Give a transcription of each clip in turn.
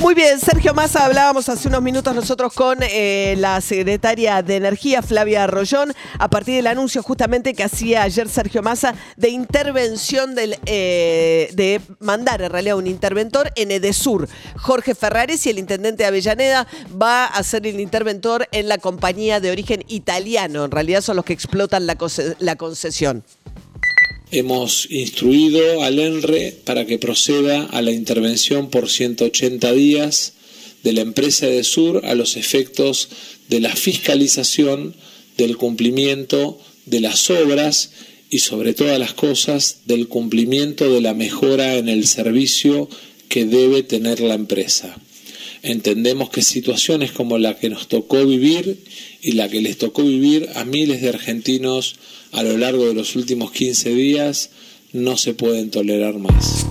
Muy bien, Sergio Massa, hablábamos hace unos minutos nosotros con eh, la secretaria de Energía, Flavia Arroyón, a partir del anuncio justamente que hacía ayer Sergio Massa de intervención del, eh, de mandar en realidad un interventor en Edesur. Jorge Ferrares y el intendente de Avellaneda va a ser el interventor en la compañía de origen italiano. En realidad son los que explotan la, la concesión. Hemos instruido al ENRE para que proceda a la intervención por 180 días de la empresa de Sur a los efectos de la fiscalización del cumplimiento de las obras y sobre todas las cosas del cumplimiento de la mejora en el servicio que debe tener la empresa. Entendemos que situaciones como la que nos tocó vivir y la que les tocó vivir a miles de argentinos a lo largo de los últimos 15 días no se pueden tolerar más.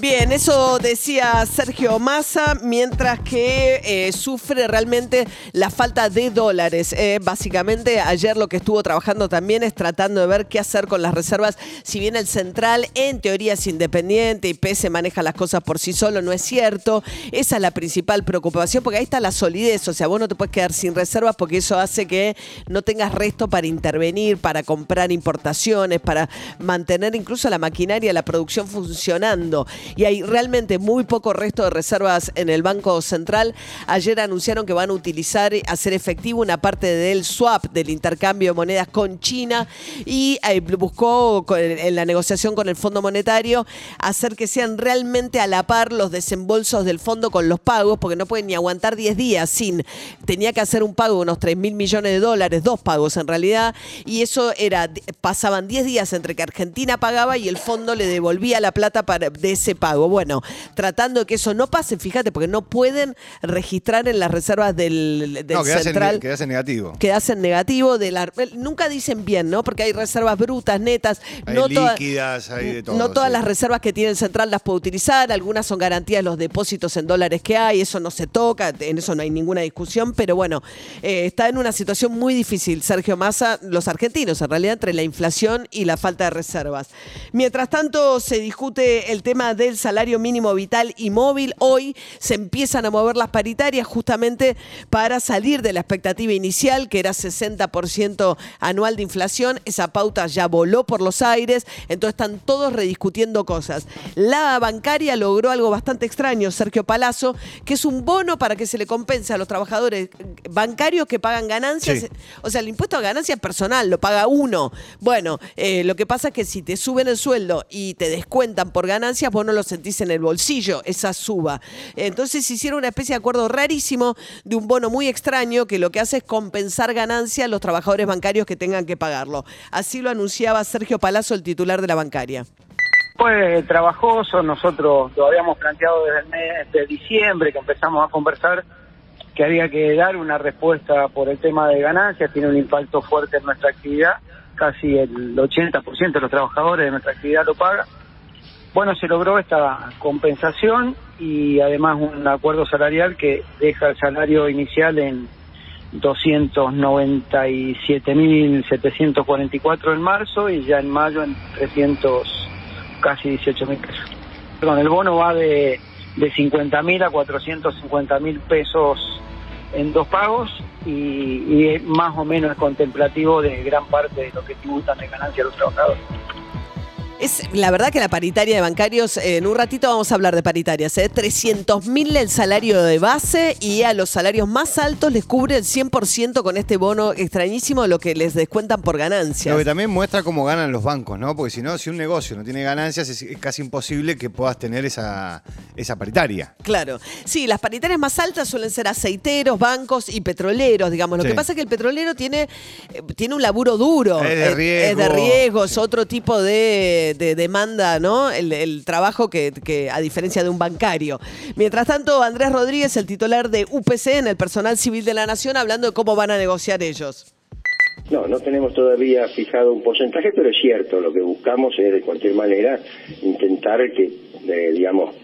Bien, eso decía Sergio Massa, mientras que eh, sufre realmente la falta de dólares. Eh, básicamente, ayer lo que estuvo trabajando también es tratando de ver qué hacer con las reservas. Si bien el central en teoría es independiente y PESE maneja las cosas por sí solo, no es cierto. Esa es la principal preocupación, porque ahí está la solidez. O sea, vos no te puedes quedar sin reservas porque eso hace que no tengas resto para intervenir, para comprar importaciones, para mantener incluso la maquinaria, la producción funcionando y hay realmente muy poco resto de reservas en el Banco Central. Ayer anunciaron que van a utilizar, hacer efectivo una parte del swap, del intercambio de monedas con China y eh, buscó en la negociación con el Fondo Monetario hacer que sean realmente a la par los desembolsos del fondo con los pagos, porque no pueden ni aguantar 10 días sin. Tenía que hacer un pago de unos 3 mil millones de dólares, dos pagos en realidad, y eso era, pasaban 10 días entre que Argentina pagaba y el fondo le devolvía la plata para, de ese pago. Bueno, tratando de que eso no pase, fíjate, porque no pueden registrar en las reservas del, del No, quedás en, central. quedás en negativo. Quedas en negativo de la nunca dicen bien, ¿no? Porque hay reservas brutas, netas, Hay no toda- líquidas, hay de todo. no todas sí. las reservas que tiene el central las puede utilizar, algunas son garantías de los depósitos en dólares que hay, eso no se toca, en eso no hay ninguna discusión, pero bueno, eh, está en una situación muy difícil Sergio Massa, los argentinos en realidad, entre la inflación y la falta de reservas. Mientras tanto, se discute el tema del salario mínimo vital y móvil. Hoy se empiezan a mover las paritarias justamente para salir de la expectativa inicial, que era 60% anual de inflación. Esa pauta ya voló por los aires, entonces están todos rediscutiendo cosas. La bancaria logró algo bastante extraño, Sergio Palazzo, que es un bono para que se le compense a los trabajadores bancarios que pagan ganancias. Sí. O sea, el impuesto a ganancias personal lo paga uno. Bueno, eh, lo que pasa es que si te suben el sueldo y te descuentan por ganancias, vos no lo sentís en el bolsillo, esa suba. Entonces hicieron una especie de acuerdo rarísimo de un bono muy extraño que lo que hace es compensar ganancias a los trabajadores bancarios que tengan que pagarlo. Así lo anunciaba Sergio Palazzo, el titular de la bancaria. Fue trabajoso, nosotros lo habíamos planteado desde el mes de diciembre que empezamos a conversar que había que dar una respuesta por el tema de ganancias, tiene un impacto fuerte en nuestra actividad, casi el 80% de los trabajadores de nuestra actividad lo paga. Bueno, se logró esta compensación y además un acuerdo salarial que deja el salario inicial en 297.744 en marzo y ya en mayo en 300, casi 18.000 pesos. Perdón, el bono va de, de 50.000 a 450.000 pesos en dos pagos y, y más o menos contemplativo de gran parte de lo que tributan de ganancia los trabajadores. Es la verdad que la paritaria de bancarios, eh, en un ratito vamos a hablar de paritarias, ¿eh? 300 mil el salario de base y a los salarios más altos les cubre el 100% con este bono extrañísimo de lo que les descuentan por ganancias. Lo que también muestra cómo ganan los bancos, ¿no? Porque si no, si un negocio no tiene ganancias, es, casi imposible que puedas tener esa, esa paritaria. Claro. Sí, las paritarias más altas suelen ser aceiteros, bancos y petroleros, digamos. Lo Sí. que pasa es que el petrolero tiene, eh, tiene un laburo duro. Es de Eh, Es riesgo. de riesgo, es otro tipo de, de demanda, ¿no? El, trabajo que, a diferencia de un bancario. Mientras tanto, Andrés Rodríguez, el titular de UPC en el personal civil de la Nación, hablando de cómo van a negociar ellos. No, no tenemos todavía fijado un porcentaje, pero es cierto, lo que buscamos es de cualquier manera intentar que, eh, digamos,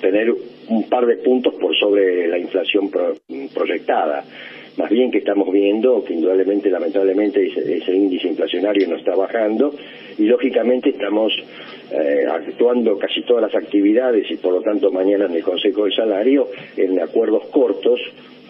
tener un par de puntos por sobre la inflación pro- proyectada. Más bien que estamos viendo que indudablemente, lamentablemente, ese, ese índice inflacionario no está bajando y lógicamente estamos eh, actuando casi todas las actividades y por lo tanto mañana en el Consejo de Salario en acuerdos cortos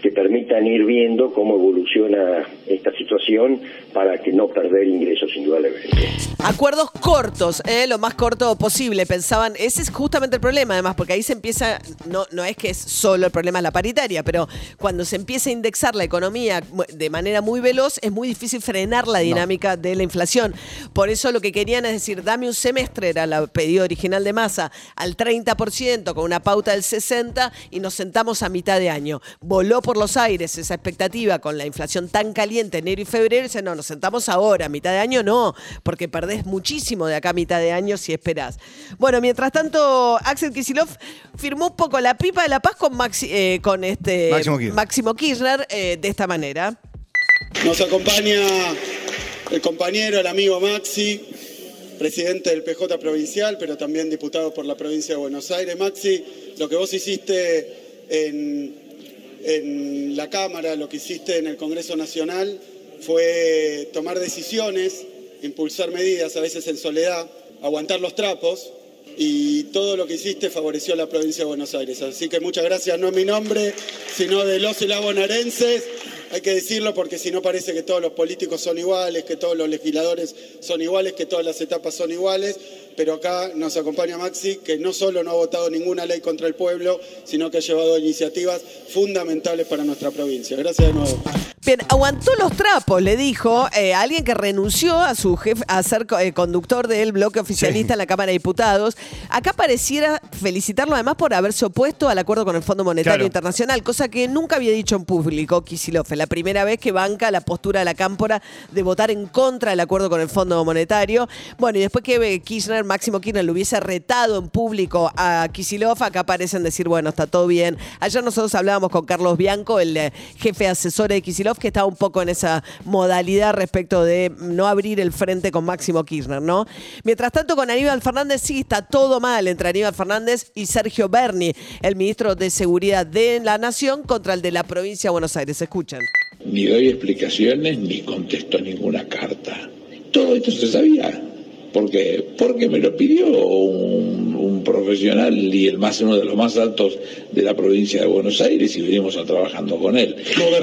que permitan ir viendo cómo evoluciona esta situación para que no perder ingresos indudablemente. Acuerdos cortos, ¿eh? lo más corto posible. Pensaban, ese es justamente el problema, además, porque ahí se empieza, no, no es que es solo el problema de la paritaria, pero cuando se empieza a indexar la economía de manera muy veloz, es muy difícil frenar la dinámica de la inflación. Por eso lo que querían es decir, dame un semestre, era la pedido original de masa, al 30%, con una pauta del 60%, y nos sentamos a mitad de año. Voló por los aires esa expectativa con la inflación tan caliente enero y febrero, y dicen, no, nos sentamos ahora, a mitad de año no, porque perdés muchísimo de acá a mitad de año si esperás. Bueno, mientras tanto, Axel Kisilov firmó un poco la pipa de la paz con, Maxi- eh, con este Máximo Kirchner. Máximo Kirchner, eh, de esta manera. Nos acompaña el compañero, el amigo Maxi, presidente del PJ provincial, pero también diputado por la provincia de Buenos Aires. Maxi, lo que vos hiciste en, en la Cámara, lo que hiciste en el Congreso Nacional, fue tomar decisiones, impulsar medidas, a veces en soledad, aguantar los trapos. Y todo lo que hiciste favoreció a la provincia de Buenos Aires. Así que muchas gracias, no en mi nombre, sino de los y las. Hay que decirlo porque si no parece que todos los políticos son iguales, que todos los legisladores son iguales, que todas las etapas son iguales. Pero acá nos acompaña Maxi, que no solo no ha votado ninguna ley contra el pueblo, sino que ha llevado iniciativas fundamentales para nuestra provincia. Gracias de nuevo. Bien, aguantó los trapos, le dijo eh, alguien que renunció a su jefe a ser co- eh, conductor del bloque oficialista en la Cámara de Diputados. Acá pareciera felicitarlo además por haberse opuesto al acuerdo con el Fondo Monetario Claro. Internacional, cosa que nunca había dicho en público Kisilov. Es la primera vez que banca la postura de la Cámpora de votar en contra del acuerdo con el Fondo Monetario. Bueno, y después que eh, Kirchner, Máximo Kirchner, lo hubiese retado en público a Kisilov, acá parecen decir, bueno, está todo bien. Ayer nosotros hablábamos con Carlos Bianco, el eh, jefe asesor de Kisilov, que estaba un poco en esa modalidad respecto de no abrir el frente con Máximo Kirchner, ¿no? Mientras tanto, con Aníbal Fernández sí está todo mal entre Aníbal Fernández y Sergio Berni, el ministro de Seguridad de la Nación, contra el de la provincia de Buenos Aires. Escuchen. ni doy explicaciones ni contesto ninguna carta. Todo esto se sabía. ¿Por qué? Porque me lo pidió un, un profesional y el más uno de los más altos de la provincia de Buenos Aires y venimos a trabajando con él.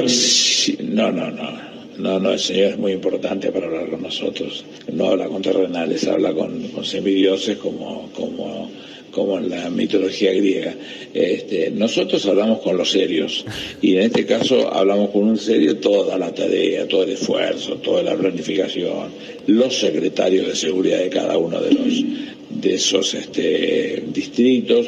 Sí, No, no, no. No, no, el señor es muy importante para hablar con nosotros. No habla con terrenales, habla con, con semidioses como, como, como en la mitología griega. Este, nosotros hablamos con los serios y en este caso hablamos con un serio toda la tarea, todo el esfuerzo, toda la planificación, los secretarios de seguridad de cada uno de los de esos este, distritos.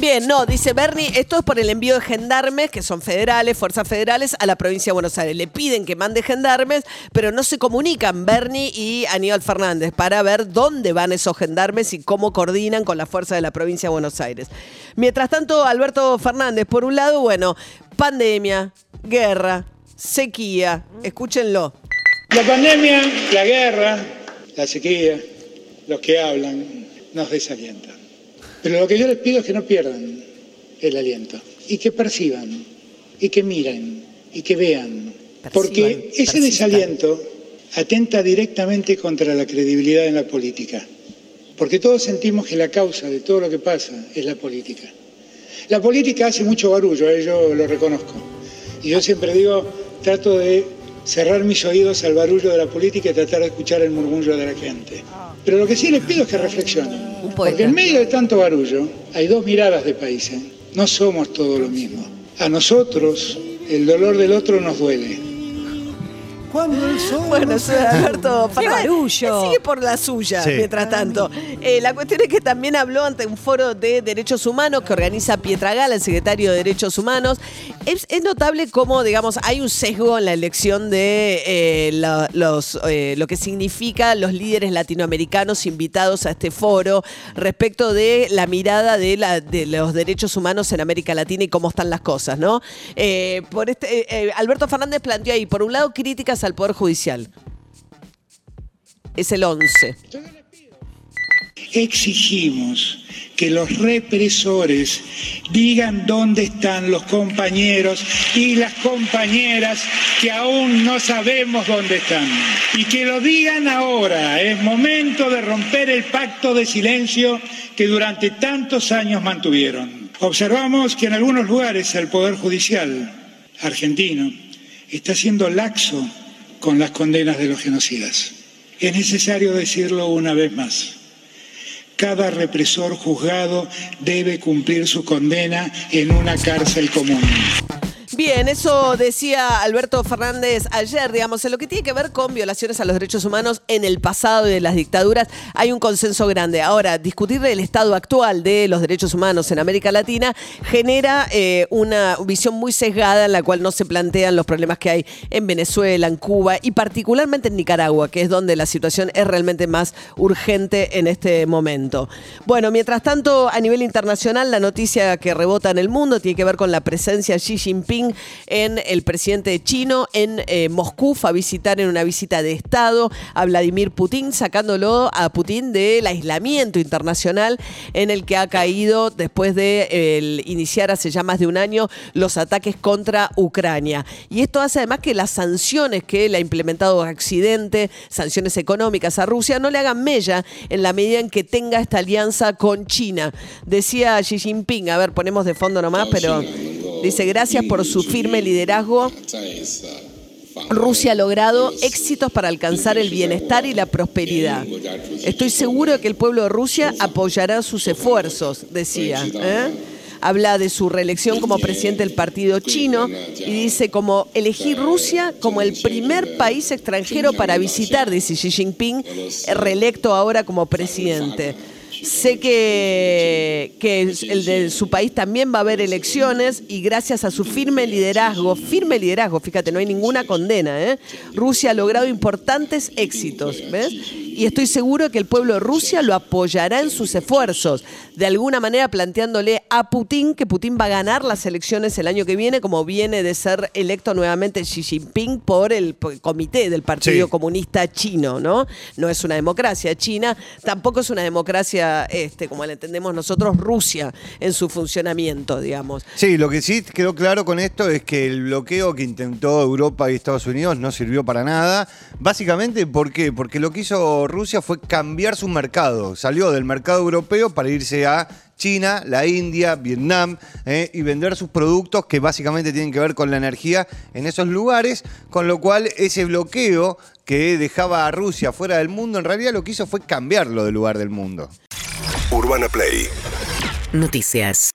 Bien, no, dice Bernie, esto es por el envío de gendarmes, que son federales, fuerzas federales, a la provincia de Buenos Aires. Le piden que mande gendarmes, pero no se comunican Bernie y Aníbal Fernández para ver dónde van esos gendarmes y cómo coordinan con la fuerza de la provincia de Buenos Aires. Mientras tanto, Alberto Fernández, por un lado, bueno, pandemia, guerra, sequía, escúchenlo. La pandemia, la guerra, la sequía, los que hablan, nos desalientan. Pero lo que yo les pido es que no pierdan el aliento y que perciban y que miren y que vean. Porque ese desaliento atenta directamente contra la credibilidad en la política. Porque todos sentimos que la causa de todo lo que pasa es la política. La política hace mucho barullo, eh, yo lo reconozco. Y yo siempre digo, trato de cerrar mis oídos al barullo de la política y tratar de escuchar el murmullo de la gente. Pero lo que sí les pido es que reflexionen. Porque en medio de tanto barullo hay dos miradas de país. ¿eh? No somos todo lo mismo. A nosotros el dolor del otro nos duele. Bueno, soy Alberto barullo! Él Sigue por la suya, Sí. mientras tanto. Eh, la cuestión es que también habló ante un foro de derechos humanos que organiza Pietragala, el secretario de Derechos Humanos. Es, es notable cómo, digamos, hay un sesgo en la elección de eh, la- los, eh, lo que significa los líderes latinoamericanos invitados a este foro respecto de la mirada de, la, de los derechos humanos en América Latina y cómo están las cosas, ¿no? Eh, por este, eh, eh, Alberto Fernández planteó ahí, por un lado, críticas al Poder Judicial. Es el 11. Exigimos que los represores digan dónde están los compañeros y las compañeras que aún no sabemos dónde están. Y que lo digan ahora. Es momento de romper el pacto de silencio que durante tantos años mantuvieron. Observamos que en algunos lugares el Poder Judicial argentino está siendo laxo con las condenas de los genocidas. Es necesario decirlo una vez más. Cada represor juzgado debe cumplir su condena en una cárcel común. Bien, eso decía Alberto Fernández ayer, digamos, en lo que tiene que ver con violaciones a los derechos humanos en el pasado y de las dictaduras, hay un consenso grande. Ahora, discutir el estado actual de los derechos humanos en América Latina genera eh, una visión muy sesgada en la cual no se plantean los problemas que hay en Venezuela, en Cuba y particularmente en Nicaragua, que es donde la situación es realmente más urgente en este momento. Bueno, mientras tanto, a nivel internacional, la noticia que rebota en el mundo tiene que ver con la presencia de Xi Jinping en el presidente chino en eh, Moscú, fue a visitar en una visita de Estado a Vladimir Putin, sacándolo a Putin del aislamiento internacional en el que ha caído después de eh, iniciar hace ya más de un año los ataques contra Ucrania. Y esto hace además que las sanciones que le ha implementado Occidente, sanciones económicas a Rusia, no le hagan mella en la medida en que tenga esta alianza con China. Decía Xi Jinping, a ver, ponemos de fondo nomás, pero dice gracias por su firme liderazgo. Rusia ha logrado éxitos para alcanzar el bienestar y la prosperidad. Estoy seguro de que el pueblo de Rusia apoyará sus esfuerzos, decía. ¿eh? Habla de su reelección como presidente del partido chino y dice como elegir Rusia como el primer país extranjero para visitar, dice Xi Jinping, reelecto ahora como presidente. Sé que, el de su país también va a haber elecciones y gracias a su firme liderazgo, firme liderazgo, fíjate, no hay ninguna condena, ¿eh? Rusia ha logrado importantes éxitos, ¿ves? Y estoy seguro que el pueblo de Rusia lo apoyará en sus esfuerzos, de alguna manera planteándole a Putin que Putin va a ganar las elecciones el año que viene, como viene de ser electo nuevamente Xi Jinping por el comité del Partido Sí. Comunista Chino, ¿no? No es una democracia china, tampoco es una democracia, este, como la entendemos nosotros, Rusia en su funcionamiento, digamos. Sí, lo que sí quedó claro con esto es que el bloqueo que intentó Europa y Estados Unidos no sirvió para nada. Básicamente, ¿por qué? Porque lo que hizo Rusia fue cambiar su mercado. Salió del mercado europeo para irse a China, la India, Vietnam, eh, y vender sus productos que básicamente tienen que ver con la energía en esos lugares, con lo cual ese bloqueo que dejaba a Rusia fuera del mundo, en realidad lo que hizo fue cambiarlo del lugar del mundo. Urbana Play Noticias.